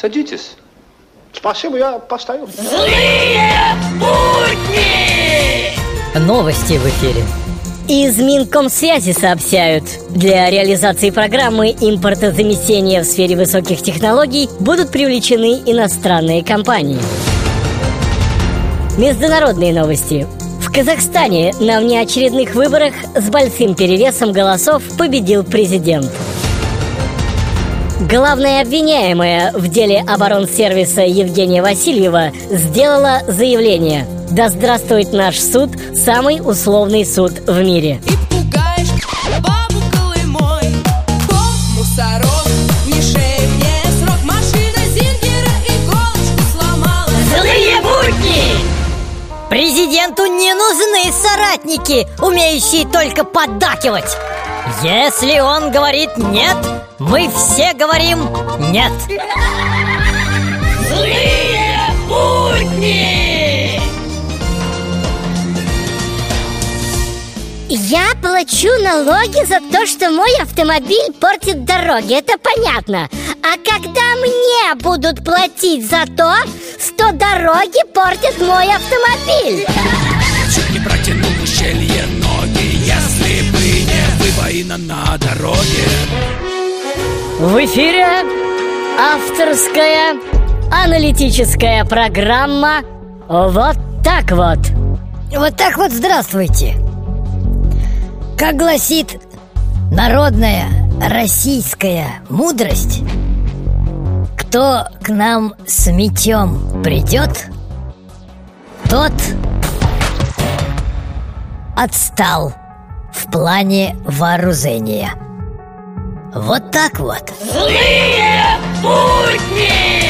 Садитесь. Спасибо, я постою. Злые будни! Новости в эфире. Из Минкомсвязи сообщают, для реализации программы импортозамещения в сфере высоких технологий будут привлечены иностранные компании. Международные новости. В Казахстане на внеочередных выборах с большим перевесом голосов победил президент. Главная обвиняемая в деле оборонсервиса Евгения Васильева сделала заявление «Да здравствует наш суд, самый условный суд в мире». И пугаешь бабу Колымой Бог мусорок, не шеи мне срок Машина Зингера иголочку сломала Злые будни! Президенту не нужны соратники, умеющие только поддакивать. Если он говорит «нет», мы все говорим «нет». Злые будни! Я плачу налоги за то, что мой автомобиль портит дороги, это понятно. А когда мне будут платить за то, что дороги портят мой автомобиль? Чуть не протянул ущелье не выбоина на дороге В эфире авторская аналитическая программа «Вот так вот». Вот так вот здравствуйте. Как гласит народная российская мудрость, кто к нам с мечом придет, тот отстал в плане вооружения. Вот так вот. Злые будни!